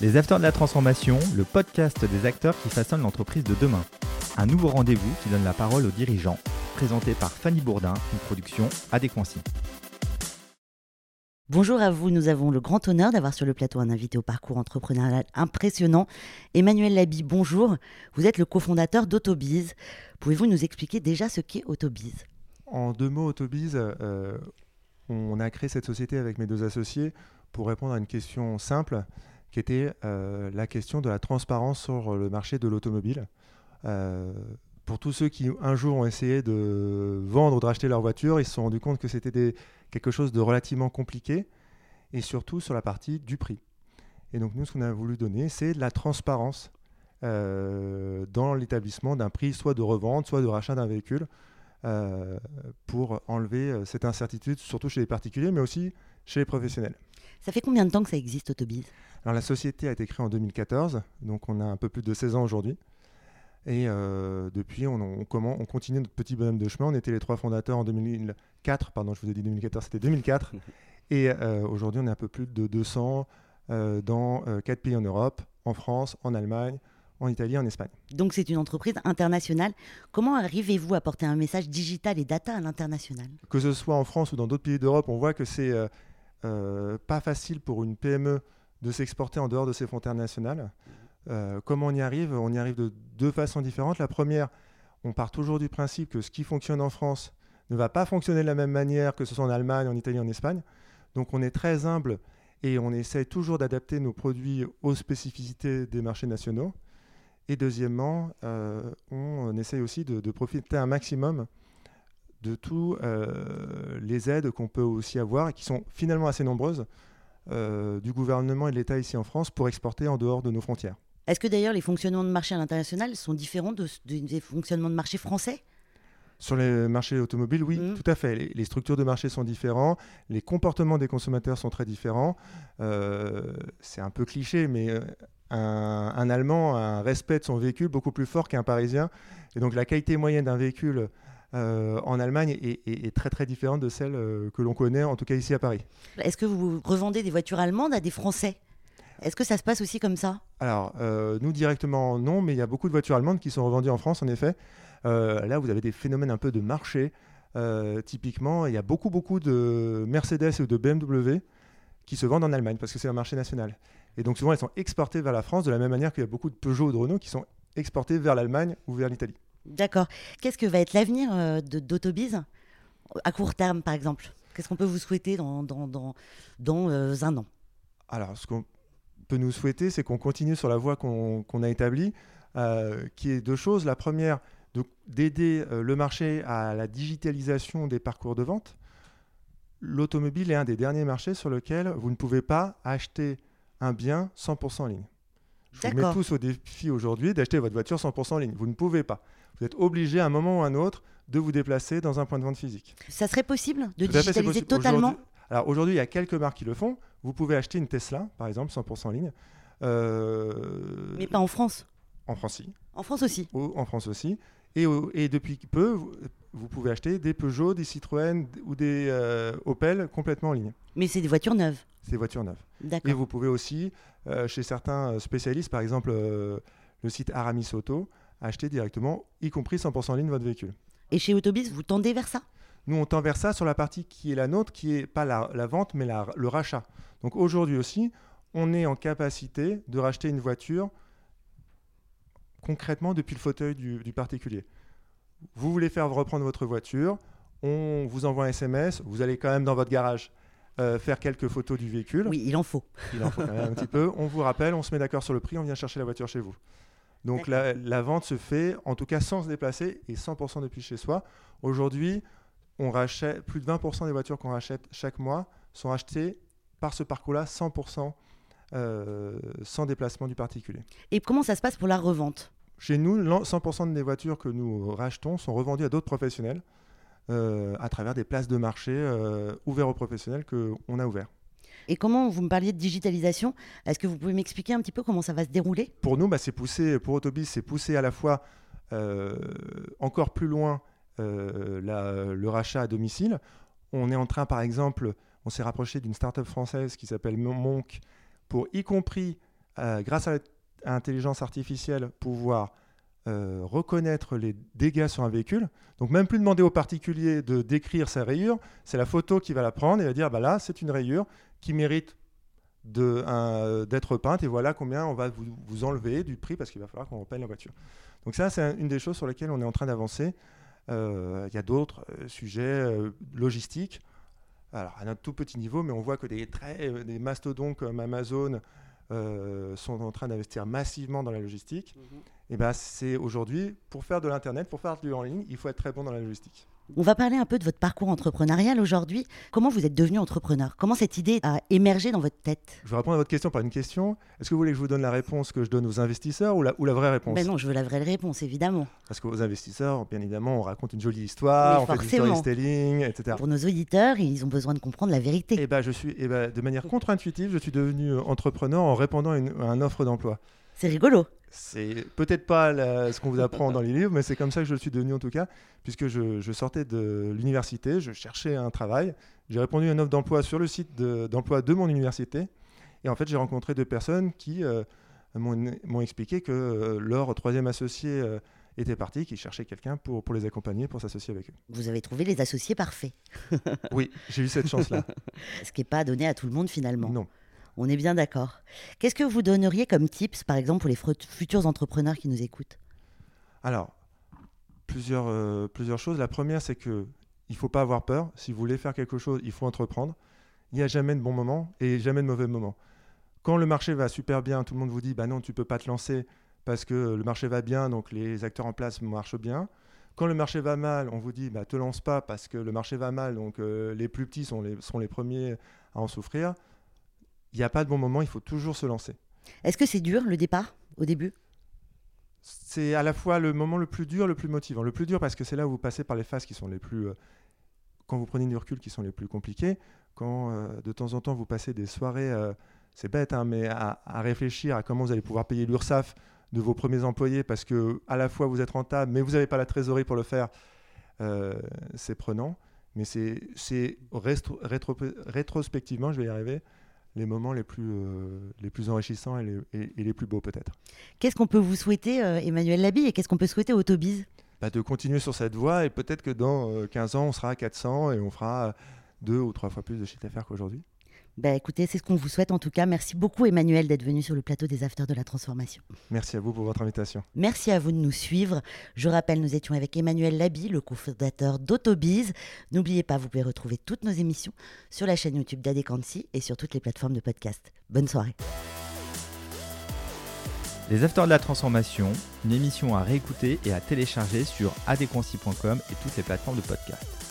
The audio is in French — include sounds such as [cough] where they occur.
Les Acteurs de la Transformation, le podcast des acteurs qui façonnent l'entreprise de demain. Un nouveau rendez-vous qui donne la parole aux dirigeants, présenté par Fanny Bourdin, une production Adéquancy. Bonjour à vous, nous avons le grand honneur d'avoir sur le plateau un invité au parcours entrepreneurial impressionnant. Emmanuel Labi, bonjour. Vous êtes le cofondateur d'Autobiz. Pouvez-vous nous expliquer déjà ce qu'est Autobiz En deux mots, Autobiz, euh, on a créé cette société avec mes deux associés pour répondre à une question simple qui était euh, la question de la transparence sur le marché de l'automobile. Euh, pour tous ceux qui un jour ont essayé de vendre ou de racheter leur voiture, ils se sont rendus compte que c'était quelque chose de relativement compliqué, et surtout sur la partie du prix. Et donc nous, ce qu'on a voulu donner, c'est la transparence euh, dans l'établissement d'un prix, soit de revente, soit de rachat d'un véhicule, pour enlever cette incertitude, surtout chez les particuliers, mais aussi chez les professionnels. Ça fait combien de temps que ça existe, Autobiz Alors, la société a été créée en 2014, donc on a un peu plus de 16 ans aujourd'hui. Et euh, depuis, on, on, on, continue notre petit bonhomme de chemin. On était les trois fondateurs en 2004, pardon, je vous ai dit 2014, c'était 2004. [laughs] Et euh, aujourd'hui, on est un peu plus de 200 euh, dans quatre pays en Europe, en France, en Allemagne, en Italie, en Espagne. Donc c'est une entreprise internationale. Comment arrivez-vous à porter un message digital et data à l'international? Que ce soit en France ou dans d'autres pays d'Europe, on voit que c'est euh, pas facile pour une PME de s'exporter en dehors de ses frontières nationales. Euh, comment on y arrive? On y arrive de deux façons différentes. La première, on part toujours du principe que ce qui fonctionne en France ne va pas fonctionner de la même manière que ce soit en Allemagne, en Italie, en Espagne. Donc on est très humble et on essaie toujours d'adapter nos produits aux spécificités des marchés nationaux. Et deuxièmement, euh, on essaye aussi de, de, profiter un maximum de tous euh, les aides qu'on peut aussi avoir et qui sont finalement assez nombreuses euh, du gouvernement et de l'État ici en France pour exporter en dehors de nos frontières. Est-ce que d'ailleurs les fonctionnements de marché à l'international sont différents des fonctionnements de marché français? Sur les marchés automobiles, oui, mmh. tout à fait. Les, structures de marché sont différentes, les comportements des consommateurs sont très différents. Euh, c'est un peu cliché, mais un, un, Allemand a un respect de son véhicule beaucoup plus fort qu'un Parisien. Et donc la qualité moyenne d'un véhicule euh, en Allemagne est, très très différente de celle euh, que l'on connaît, en tout cas ici à Paris. Est-ce que vous revendez des voitures allemandes à des Français? Est-ce que ça se passe aussi comme ça? Alors, euh, nous directement non, mais il y a beaucoup de voitures allemandes qui sont revendues en France, en effet. là, vous avez des phénomènes un peu de marché. typiquement, il y a beaucoup beaucoup de Mercedes ou de BMW qui se vendent en Allemagne parce que c'est un marché national. Et donc souvent, elles sont exportées vers la France de la même manière qu'il y a beaucoup de Peugeot ou de Renault qui sont exportés vers l'Allemagne ou vers l'Italie. D'accord. Qu'est-ce que va être l'avenir euh, d'Autobiz à court terme, par exemple? Qu'est-ce qu'on peut vous souhaiter dans, euh, un an? Alors, ce qu'on peut nous souhaiter, c'est qu'on continue sur la voie qu'on a établie, euh, qui est deux choses. La première, d'aider le marché à la digitalisation des parcours de vente. L'automobile est un des derniers marchés sur lequel vous ne pouvez pas acheter un bien 100% en ligne. Je vous mets tous au défi aujourd'hui d'acheter votre voiture 100% en ligne. Vous ne pouvez pas. Vous êtes obligé à un moment ou à un autre de vous déplacer dans un point de vente physique. Ça serait possible de digitaliser totalement Alors aujourd'hui, il y a quelques marques qui le font. Vous pouvez acheter une Tesla, par exemple, 100% en ligne. Euh, Mais pas en France En France, aussi. En France aussi En France aussi. Et, et depuis peu, vous, pouvez acheter des Peugeot, des Citroën ou des euh, Opel complètement en ligne. Mais c'est des voitures neuves C'est des voitures neuves. Et vous pouvez aussi, euh, chez certains spécialistes, par exemple le site Aramis Auto, acheter directement, y compris 100% en ligne, votre véhicule. Et chez Autobis, vous tendez vers ça? Nous, on tend vers ça sur la partie qui est la nôtre, qui est pas la, vente, mais le rachat. Donc aujourd'hui aussi, on est en capacité de racheter une voiture concrètement depuis le fauteuil du, particulier. Vous voulez faire reprendre votre voiture, on vous envoie un SMS, vous allez quand même dans votre garage euh, faire quelques photos du véhicule. Oui, il en faut. [laughs] Il en faut quand même un petit peu. On vous rappelle, on se met d'accord sur le prix, on vient chercher la voiture chez vous. Donc la, vente se fait en tout cas sans se déplacer et 100% depuis chez soi. Aujourd'hui, on rachète plus de 20% des voitures qu'on rachète chaque mois sont achetées par ce parcours-là 100% euh, sans déplacement du particulier. Et comment ça se passe pour la revente? Chez nous, 100% des voitures que nous rachetons sont revendues à d'autres professionnels euh, à travers des places de marché euh, ouvertes aux professionnels qu'on a ouverts. Et comment vous me parliez de digitalisation Est-ce que vous pouvez m'expliquer un petit peu comment ça va se dérouler? Pour nous, bah, c'est poussé, pour Autobis, c'est poussé à la fois euh, encore plus loin euh, le rachat à domicile. On est en train, par exemple, on s'est rapproché d'une start-up française qui s'appelle Monk pour y compris grâce à l'intelligence artificielle, pouvoir euh, reconnaître les dégâts sur un véhicule. Donc même plus demander au particulier de décrire sa rayure, c'est la photo qui va la prendre et va dire bah là c'est une rayure qui mérite d'être peinte et voilà combien on va vous, enlever du prix parce qu'il va falloir qu'on repeigne la voiture. Donc ça c'est une des choses sur lesquelles on est en train d'avancer. Euh, il y a d'autres euh, sujets logistiques. Alors à un tout petit niveau, mais on voit que des, très, des mastodons comme Amazon sont en train d'investir massivement dans la logistique. Mhm et ben c'est aujourd'hui, pour faire de l'Internet, pour faire du en ligne, il faut être très bon dans la logistique. On va parler un peu de votre parcours entrepreneurial aujourd'hui. Comment vous êtes devenu entrepreneur? Comment cette idée a émergé dans votre tête? Je vais répondre à votre question par une question. Est-ce que vous voulez que je vous donne la réponse que je donne aux investisseurs ou la, ou la vraie réponse? Ben Non, je veux la vraie réponse, évidemment. Parce qu'aux investisseurs, bien évidemment, on raconte une jolie histoire, on fait du storytelling, etc. Pour nos auditeurs, ils ont besoin de comprendre la vérité. Et eh ben, je suis, et eh ben, de manière contre-intuitive, je suis devenu entrepreneur en répondant à une, à une offre d'emploi. C'est rigolo. C'est peut-être pas ce qu'on vous apprend dans les livres, mais c'est comme ça que je le suis devenu en tout cas, puisque je, sortais de l'université, je cherchais un travail. J'ai répondu à une offre d'emploi sur le site d'emploi de, mon université. Et en fait, j'ai rencontré deux personnes qui euh, m'ont expliqué que euh, leur troisième associé euh, était parti, qui cherchait quelqu'un pour, pour les accompagner, pour s'associer avec eux. Vous avez trouvé les associés parfaits. oui, j'ai eu cette chance-là. [laughs] Ce qui n'est pas donné à tout le monde finalement. Non. On est bien d'accord. Qu'est-ce que vous donneriez comme tips, par exemple, pour les futurs entrepreneurs qui nous écoutent? Alors, plusieurs, euh, plusieurs choses. La première, c'est que il faut pas avoir peur. Si vous voulez faire quelque chose, il faut entreprendre. Il n'y a jamais de bon moment et jamais de mauvais moment. Quand le marché va super bien, tout le monde vous dit bah non, tu peux pas te lancer parce que le marché va bien, donc les acteurs en place marchent bien. Quand le marché va mal, on vous dit bah te lance pas parce que le marché va mal, donc euh, les plus petits sont sont les premiers à en souffrir il n'y a pas de bon moment, il faut toujours se lancer. Est-ce que c'est dur le départ au début? C'est à la fois le moment le plus dur, le plus motivant. Le plus dur parce que c'est là où vous passez par les phases qui sont les plus... Euh, quand vous prenez du recul, qui sont les plus compliquées. Quand euh, de temps en temps vous passez des soirées, euh, c'est bête, hein, mais à, réfléchir à comment vous allez pouvoir payer l'URSSAF de vos premiers employés parce que à la fois vous êtes rentable, mais vous n'avez pas la trésorerie pour le faire, c'est prenant. Mais c'est rétrospectivement, je vais y arriver, les moments les plus, euh, les plus enrichissants et les, plus beaux peut-être. Qu'est-ce qu'on peut vous souhaiter, euh, Emmanuel Labi, et qu'est-ce qu'on peut souhaiter au Autobiz bah, De continuer sur cette voie et peut-être que dans 15 euh, ans, on sera à 400 et on fera deux ou trois fois plus de chiffre d'affaires qu'aujourd'hui. Bah, écoutez, c'est ce qu'on vous souhaite en tout cas. Merci beaucoup Emmanuel d'être venu sur le plateau des Afters de la Transformation. Merci à vous pour votre invitation. Merci à vous de nous suivre. Je rappelle, nous étions avec Emmanuel Labi, le cofondateur d'Autobiz. N'oubliez pas, vous pouvez retrouver toutes nos émissions sur la chaîne YouTube d'Adequancy et sur toutes les plateformes de podcast. Bonne soirée. Les Afters de la Transformation, une émission à réécouter et à télécharger sur adequancy.com et toutes les plateformes de podcast.